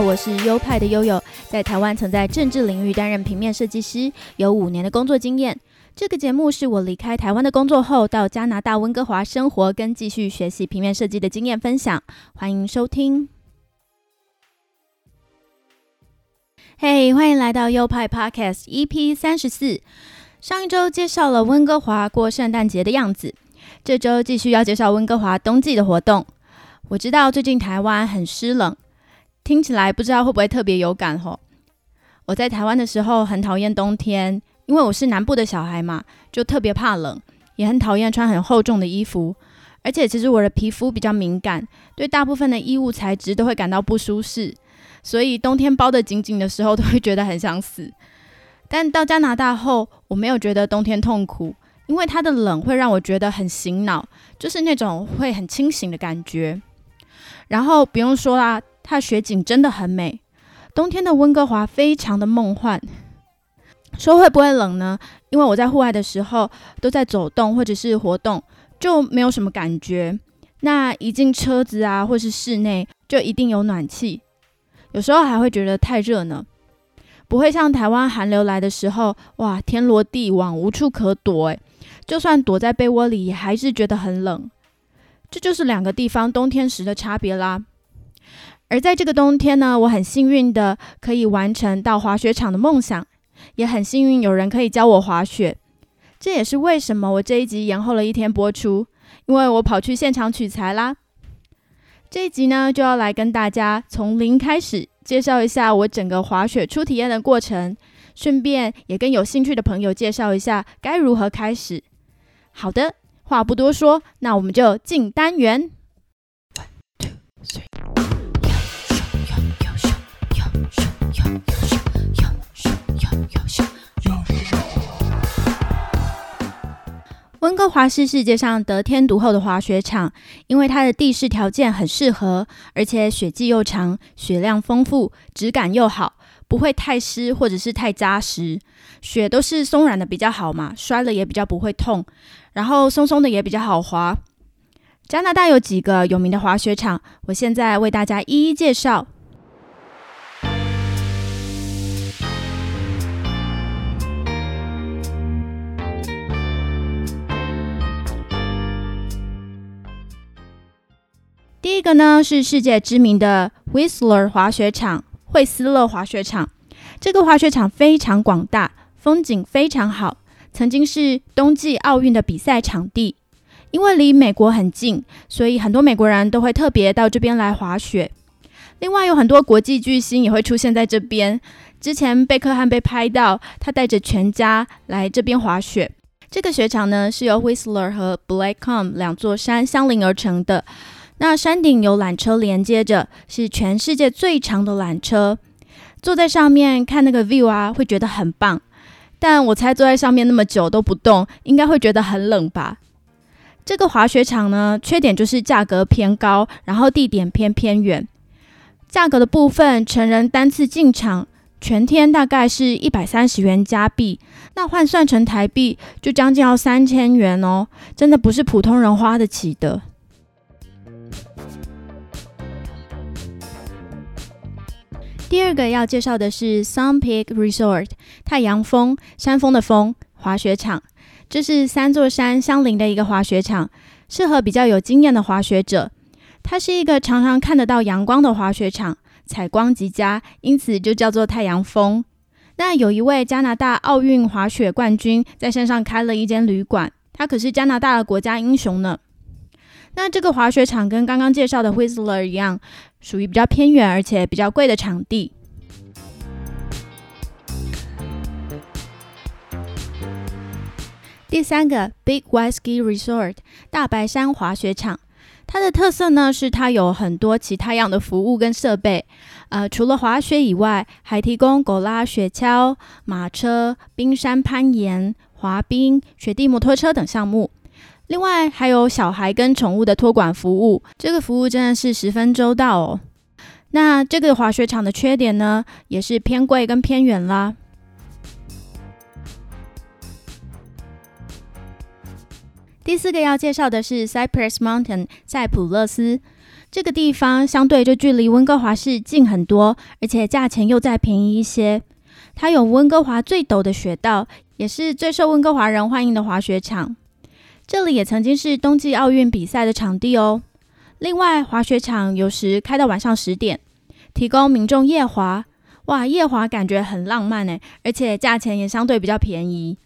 我是优派的悠悠，在台湾曾在政治领域担任平面设计师，有五年的工作经验。这个节目是我离开台湾的工作后，到加拿大温哥华生活跟继续学习平面设计的经验分享，欢迎收听。嘿，欢迎来到优派 Podcast EP 三十四。上一周介绍了温哥华过圣诞节的样子，这周继续要介绍温哥华冬季的活动。我知道最近台湾很湿冷。听起来不知道会不会特别有感吼？我在台湾的时候很讨厌冬天，因为我是南部的小孩嘛，就特别怕冷，也很讨厌穿很厚重的衣服。而且其实我的皮肤比较敏感，对大部分的衣物材质都会感到不舒适，所以冬天包得紧紧的时候都会觉得很想死。但到加拿大后，我没有觉得冬天痛苦，因为它的冷会让我觉得很醒脑，就是那种会很清醒的感觉。然后不用说啦。它雪景真的很美，冬天的温哥华非常的梦幻。说会不会冷呢？因为我在户外的时候都在走动或者是活动，就没有什么感觉。那一进车子啊，或是室内，就一定有暖气。有时候还会觉得太热呢，不会像台湾寒流来的时候，哇，天罗地网，无处可躲。诶，就算躲在被窝里，也还是觉得很冷。这就是两个地方冬天时的差别啦。而在这个冬天呢，我很幸运的可以完成到滑雪场的梦想，也很幸运有人可以教我滑雪。这也是为什么我这一集延后了一天播出，因为我跑去现场取材啦。这一集呢，就要来跟大家从零开始介绍一下我整个滑雪初体验的过程，顺便也跟有兴趣的朋友介绍一下该如何开始。好的，话不多说，那我们就进单元。One, two, three. 温哥华是世界上得天独厚的滑雪场，因为它的地势条件很适合，而且雪季又长，雪量丰富，质感又好，不会太湿或者是太扎实。雪都是松软的比较好嘛，摔了也比较不会痛，然后松松的也比较好滑。加拿大有几个有名的滑雪场，我现在为大家一一介绍。第一个呢是世界知名的 Whistler 滑雪场，惠斯勒滑雪场。这个滑雪场非常广大，风景非常好，曾经是冬季奥运的比赛场地。因为离美国很近，所以很多美国人都会特别到这边来滑雪。另外，有很多国际巨星也会出现在这边。之前贝克汉被拍到，他带着全家来这边滑雪。这个雪场呢是由 Whistler 和 Blackcomb 两座山相邻而成的。那山顶有缆车连接着，是全世界最长的缆车。坐在上面看那个 view 啊，会觉得很棒。但我猜坐在上面那么久都不动，应该会觉得很冷吧？这个滑雪场呢，缺点就是价格偏高，然后地点偏偏远。价格的部分，成人单次进场全天大概是一百三十元加币，那换算成台币就将近要三千元哦，真的不是普通人花得起的。第二个要介绍的是 Sun Peak Resort 太阳峰山峰的峰滑雪场，这是三座山相邻的一个滑雪场，适合比较有经验的滑雪者。它是一个常常看得到阳光的滑雪场，采光极佳，因此就叫做太阳峰。那有一位加拿大奥运滑雪冠军在山上开了一间旅馆，他可是加拿大的国家英雄呢。那这个滑雪场跟刚刚介绍的 Whistler 一样，属于比较偏远而且比较贵的场地。第三个 Big White Ski Resort 大白山滑雪场，它的特色呢是它有很多其他样的服务跟设备，呃，除了滑雪以外，还提供狗拉雪橇、马车、冰山攀岩、滑冰、雪地摩托车等项目。另外还有小孩跟宠物的托管服务，这个服务真的是十分周到哦。那这个滑雪场的缺点呢，也是偏贵跟偏远啦。第四个要介绍的是 Cypress Mountain 塞普勒斯，这个地方相对就距离温哥华市近很多，而且价钱又再便宜一些。它有温哥华最陡的雪道，也是最受温哥华人欢迎的滑雪场。这里也曾经是冬季奥运比赛的场地哦。另外，滑雪场有时开到晚上十点，提供民众夜滑。哇，夜滑感觉很浪漫呢，而且价钱也相对比较便宜。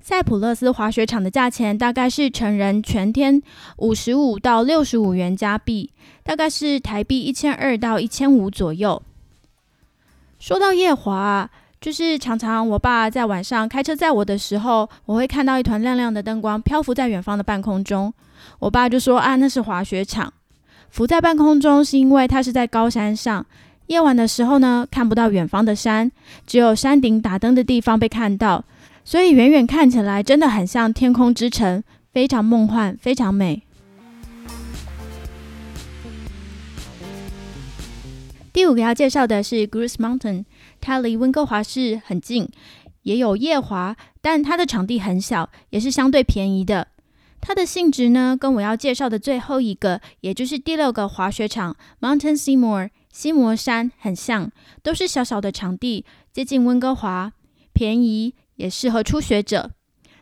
塞普勒斯滑雪场的价钱大概是成人全天五十五到六十五元加币，大概是台币一千二到一千五左右。说到夜滑，就是常常我爸在晚上开车载我的时候，我会看到一团亮亮的灯光漂浮在远方的半空中。我爸就说：“啊，那是滑雪场，浮在半空中是因为它是在高山上。夜晚的时候呢，看不到远方的山，只有山顶打灯的地方被看到。”所以远远看起来真的很像天空之城，非常梦幻，非常美。第五个要介绍的是 Goose Mountain，它离温哥华市很近，也有夜滑，但它的场地很小，也是相对便宜的。它的性质呢，跟我要介绍的最后一个，也就是第六个滑雪场 Mountain Seymour 西摩山很像，都是小小的场地，接近温哥华，便宜。也适合初学者。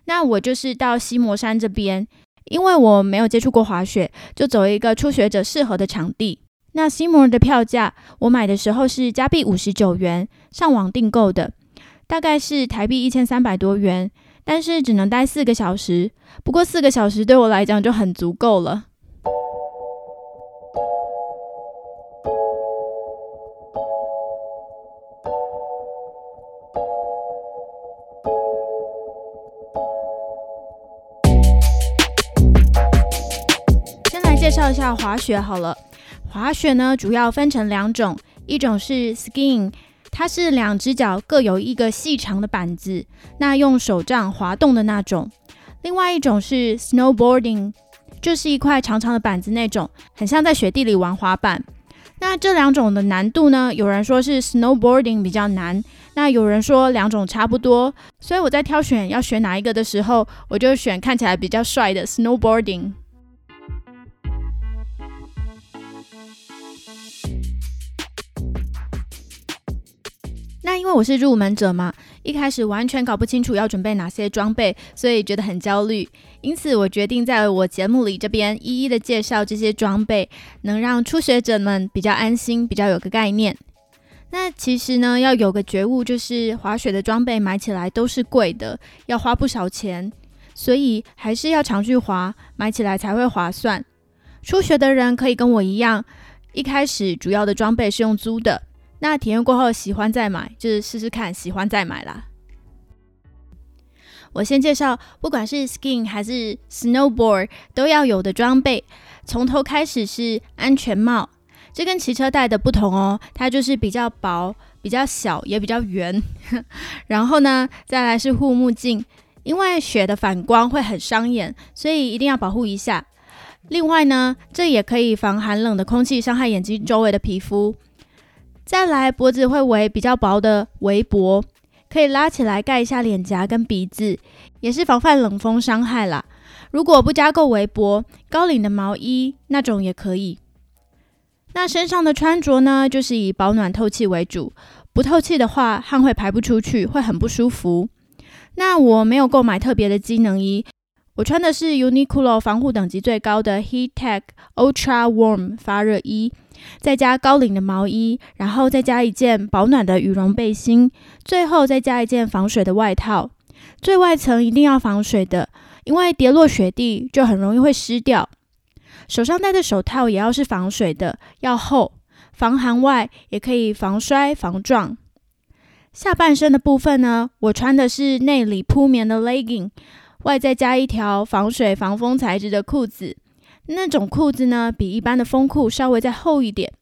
那我就是到西摩山这边，因为我没有接触过滑雪，就走一个初学者适合的场地。那西摩尔的票价，我买的时候是加币五十九元，上网订购的，大概是台币一千三百多元，但是只能待四个小时。不过四个小时对我来讲就很足够了。先来介绍一下滑雪好了，滑雪呢主要分成两种，一种是 skiing，它是两只脚各有一个细长的板子，那用手杖滑动的那种；另外一种是 snowboarding，就是一块长长的板子那种，很像在雪地里玩滑板。那这两种的难度呢，有人说是 snowboarding 比较难，那有人说两种差不多，所以我在挑选要选哪一个的时候，我就选看起来比较帅的 snowboarding。那因为我是入门者嘛，一开始完全搞不清楚要准备哪些装备，所以觉得很焦虑。因此，我决定在我节目里这边一一的介绍这些装备，能让初学者们比较安心，比较有个概念。那其实呢，要有个觉悟，就是滑雪的装备买起来都是贵的，要花不少钱，所以还是要常去滑，买起来才会划算。初学的人可以跟我一样，一开始主要的装备是用租的。那体验过后喜欢再买，就是试试看，喜欢再买啦。我先介绍，不管是 skiing 还是 snowboard 都要有的装备。从头开始是安全帽，这跟骑车戴的不同哦，它就是比较薄、比较小，也比较圆。然后呢，再来是护目镜，因为雪的反光会很伤眼，所以一定要保护一下。另外呢，这也可以防寒冷的空气伤害眼睛周围的皮肤。再来，脖子会围比较薄的围脖，可以拉起来盖一下脸颊跟鼻子，也是防范冷风伤害啦。如果不加够围脖，高领的毛衣那种也可以。那身上的穿着呢，就是以保暖透气为主，不透气的话，汗会排不出去，会很不舒服。那我没有购买特别的机能衣，我穿的是 Uniqlo 防护等级最高的 Heattech Ultra Warm 发热衣。再加高领的毛衣，然后再加一件保暖的羽绒背心，最后再加一件防水的外套。最外层一定要防水的，因为跌落雪地就很容易会湿掉。手上戴的手套也要是防水的，要厚，防寒外也可以防摔防撞。下半身的部分呢，我穿的是内里铺棉的 legging，外再加一条防水防风材质的裤子。那种裤子呢，比一般的风裤稍微再厚一点。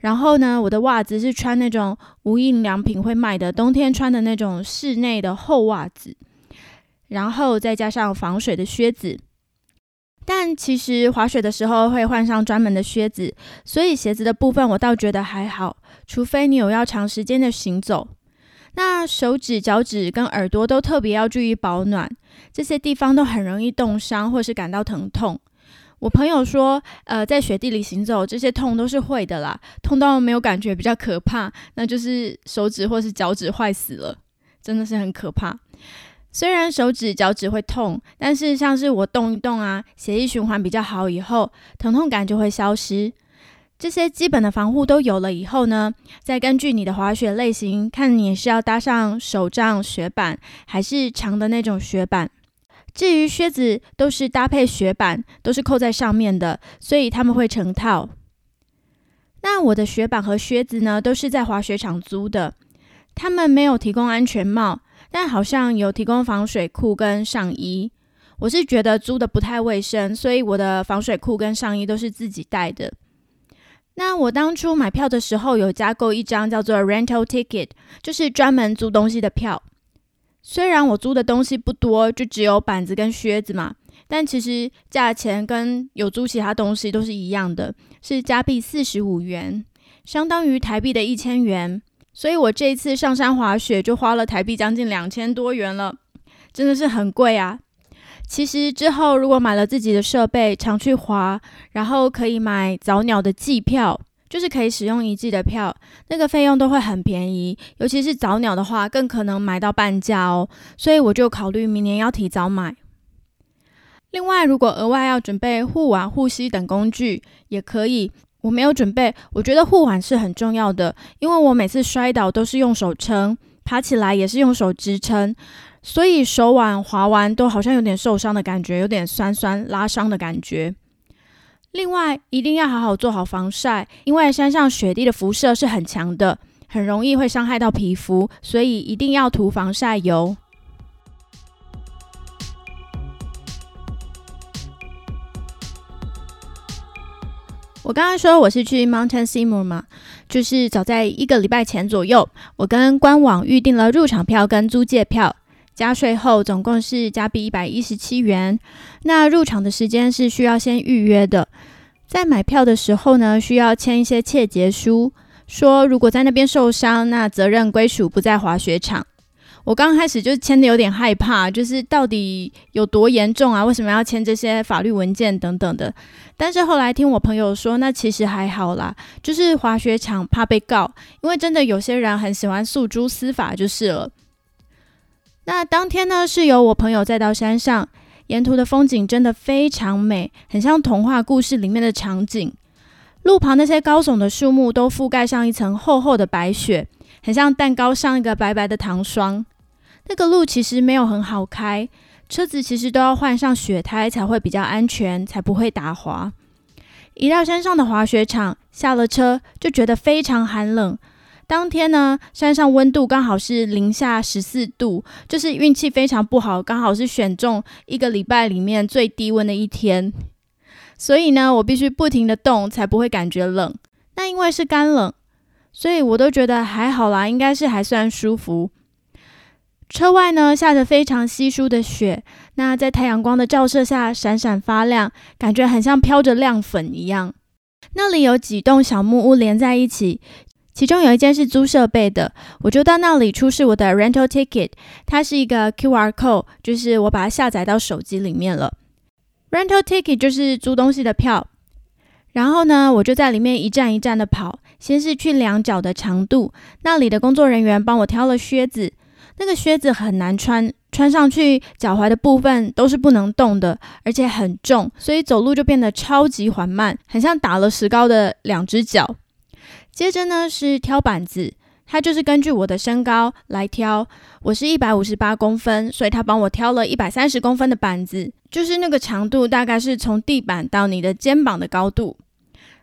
然后呢，我的袜子是穿那种无印良品会卖的冬天穿的那种室内的厚袜子，然后再加上防水的靴子。但其实滑雪的时候会换上专门的靴子，所以鞋子的部分我倒觉得还好，除非你有要长时间的行走。那手指、脚趾跟耳朵都特别要注意保暖，这些地方都很容易冻伤或是感到疼痛。我朋友说，呃，在雪地里行走，这些痛都是会的啦，痛到没有感觉比较可怕，那就是手指或是脚趾坏死了，真的是很可怕。虽然手指、脚趾会痛，但是像是我动一动啊，血液循环比较好以后，疼痛感就会消失。这些基本的防护都有了以后呢，再根据你的滑雪类型，看你是要搭上手杖雪板，还是长的那种雪板。至于靴子，都是搭配雪板，都是扣在上面的，所以他们会成套。那我的雪板和靴子呢，都是在滑雪场租的，他们没有提供安全帽，但好像有提供防水裤跟上衣。我是觉得租的不太卫生，所以我的防水裤跟上衣都是自己带的。那我当初买票的时候，有加购一张叫做 rental ticket，就是专门租东西的票。虽然我租的东西不多，就只有板子跟靴子嘛，但其实价钱跟有租其他东西都是一样的，是加币四十五元，相当于台币的一千元。所以我这一次上山滑雪就花了台币将近两千多元了，真的是很贵啊。其实之后如果买了自己的设备，常去滑，然后可以买早鸟的季票。就是可以使用一季的票，那个费用都会很便宜，尤其是早鸟的话，更可能买到半价哦。所以我就考虑明年要提早买。另外，如果额外要准备护腕、护膝等工具，也可以。我没有准备，我觉得护腕是很重要的，因为我每次摔倒都是用手撑，爬起来也是用手支撑，所以手腕滑完都好像有点受伤的感觉，有点酸酸拉伤的感觉。另外，一定要好好做好防晒，因为山上雪地的辐射是很强的，很容易会伤害到皮肤，所以一定要涂防晒油。我刚刚说我是去 Mountain Seymour 嘛，就是早在一个礼拜前左右，我跟官网预定了入场票跟租借票，加税后总共是加币一百一十七元。那入场的时间是需要先预约的。在买票的时候呢，需要签一些切结书，说如果在那边受伤，那责任归属不在滑雪场。我刚开始就签的有点害怕，就是到底有多严重啊？为什么要签这些法律文件等等的？但是后来听我朋友说，那其实还好啦，就是滑雪场怕被告，因为真的有些人很喜欢诉诸司法就是了。那当天呢，是由我朋友再到山上。沿途的风景真的非常美，很像童话故事里面的场景。路旁那些高耸的树木都覆盖上一层厚厚的白雪，很像蛋糕上一个白白的糖霜。那个路其实没有很好开，车子其实都要换上雪胎才会比较安全，才不会打滑。一到山上的滑雪场，下了车就觉得非常寒冷。当天呢，山上温度刚好是零下十四度，就是运气非常不好，刚好是选中一个礼拜里面最低温的一天。所以呢，我必须不停的动，才不会感觉冷。那因为是干冷，所以我都觉得还好啦，应该是还算舒服。车外呢下着非常稀疏的雪，那在太阳光的照射下闪闪发亮，感觉很像飘着亮粉一样。那里有几栋小木屋连在一起。其中有一间是租设备的，我就到那里出示我的 rental ticket，它是一个 QR code，就是我把它下载到手机里面了。rental ticket 就是租东西的票。然后呢，我就在里面一站一站的跑，先是去量脚的长度，那里的工作人员帮我挑了靴子，那个靴子很难穿，穿上去脚踝的部分都是不能动的，而且很重，所以走路就变得超级缓慢，很像打了石膏的两只脚。接着呢是挑板子，他就是根据我的身高来挑。我是一百五十八公分，所以他帮我挑了一百三十公分的板子，就是那个长度大概是从地板到你的肩膀的高度。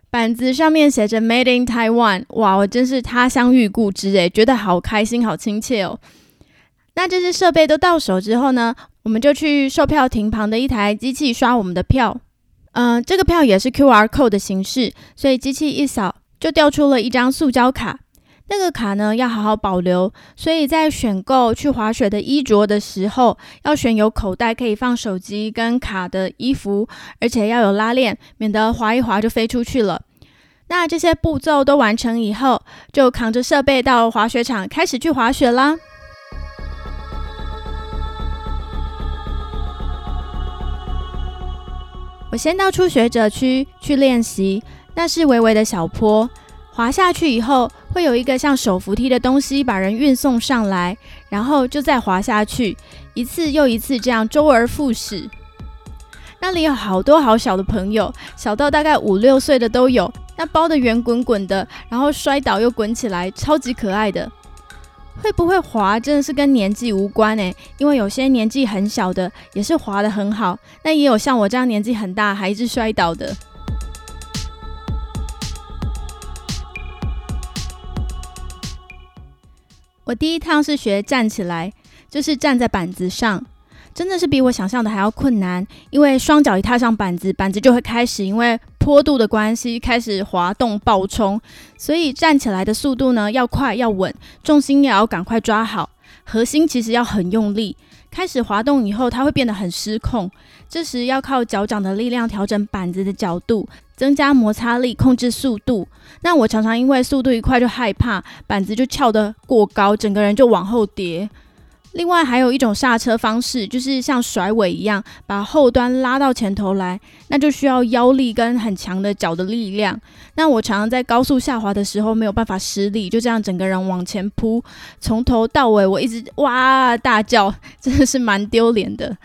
板子上面写着 Made in Taiwan，哇，我真是他乡遇故知诶，觉得好开心，好亲切哦。那这些设备都到手之后呢，我们就去售票亭旁的一台机器刷我们的票。嗯，这个票也是 QR code 的形式，所以机器一扫。就掉出了一张塑胶卡，那个卡呢要好好保留，所以在选购去滑雪的衣着的时候，要选有口袋可以放手机跟卡的衣服，而且要有拉链，免得滑一滑就飞出去了。那这些步骤都完成以后，就扛着设备到滑雪场开始去滑雪啦。我先到初学者区去练习，那是微微的小坡，滑下去以后会有一个像手扶梯的东西把人运送上来，然后就再滑下去，一次又一次这样周而复始。那里有好多好小的朋友，小到大概五六岁的都有，那包的圆滚滚的，然后摔倒又滚起来，超级可爱的。会不会滑真的是跟年纪无关诶，因为有些年纪很小的也是滑的很好，那也有像我这样年纪很大还一直摔倒的。我第一趟是学站起来，就是站在板子上。真的是比我想象的还要困难，因为双脚一踏上板子，板子就会开始因为坡度的关系开始滑动爆冲，所以站起来的速度呢要快要稳，重心也要赶快抓好，核心其实要很用力。开始滑动以后，它会变得很失控，这时要靠脚掌的力量调整板子的角度，增加摩擦力，控制速度。那我常常因为速度一快就害怕板子就翘得过高，整个人就往后跌。另外还有一种刹车方式，就是像甩尾一样，把后端拉到前头来，那就需要腰力跟很强的脚的力量。那我常常在高速下滑的时候没有办法施力，就这样整个人往前扑，从头到尾我一直哇大叫，真的是蛮丢脸的。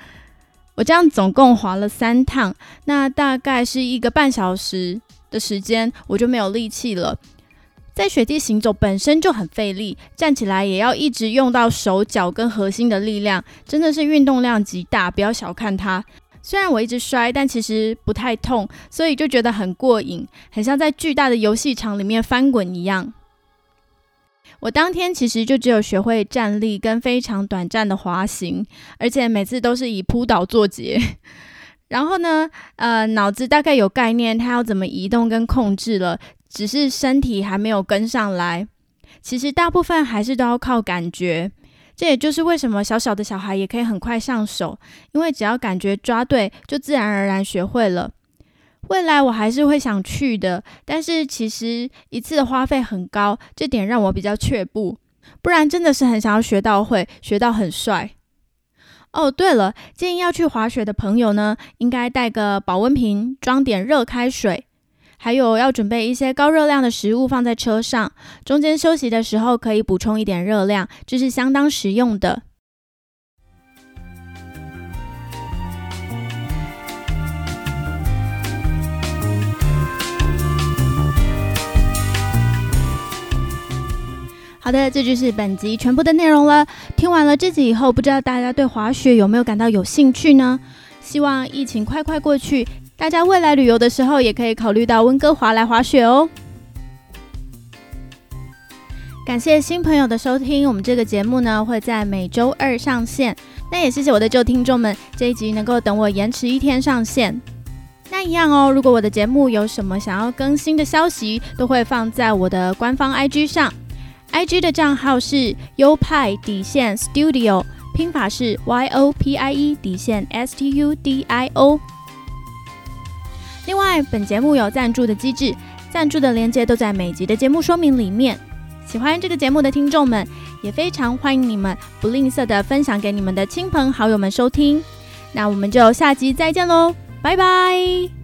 我这样总共滑了三趟，那大概是一个半小时的时间，我就没有力气了。在雪地行走本身就很费力，站起来也要一直用到手脚跟核心的力量，真的是运动量极大，不要小看它。虽然我一直摔，但其实不太痛，所以就觉得很过瘾，很像在巨大的游戏场里面翻滚一样。我当天其实就只有学会站立跟非常短暂的滑行，而且每次都是以扑倒作结。然后呢，呃，脑子大概有概念，它要怎么移动跟控制了。只是身体还没有跟上来，其实大部分还是都要靠感觉。这也就是为什么小小的小孩也可以很快上手，因为只要感觉抓对，就自然而然学会了。未来我还是会想去的，但是其实一次的花费很高，这点让我比较却步。不然真的是很想要学到会，学到很帅。哦，对了，建议要去滑雪的朋友呢，应该带个保温瓶，装点热开水。还有要准备一些高热量的食物放在车上，中间休息的时候可以补充一点热量，这是相当实用的。好的，这就是本集全部的内容了。听完了这集以后，不知道大家对滑雪有没有感到有兴趣呢？希望疫情快快过去。大家未来旅游的时候，也可以考虑到温哥华来滑雪哦。感谢新朋友的收听，我们这个节目呢会在每周二上线。那也谢谢我的旧听众们，这一集能够等我延迟一天上线。那一样哦，如果我的节目有什么想要更新的消息，都会放在我的官方 IG 上。IG 的账号是优派底线 Studio，拼法是 Y O P I E 底线 S T U D I O。另外，本节目有赞助的机制，赞助的链接都在每集的节目说明里面。喜欢这个节目的听众们，也非常欢迎你们不吝啬的分享给你们的亲朋好友们收听。那我们就下集再见喽，拜拜。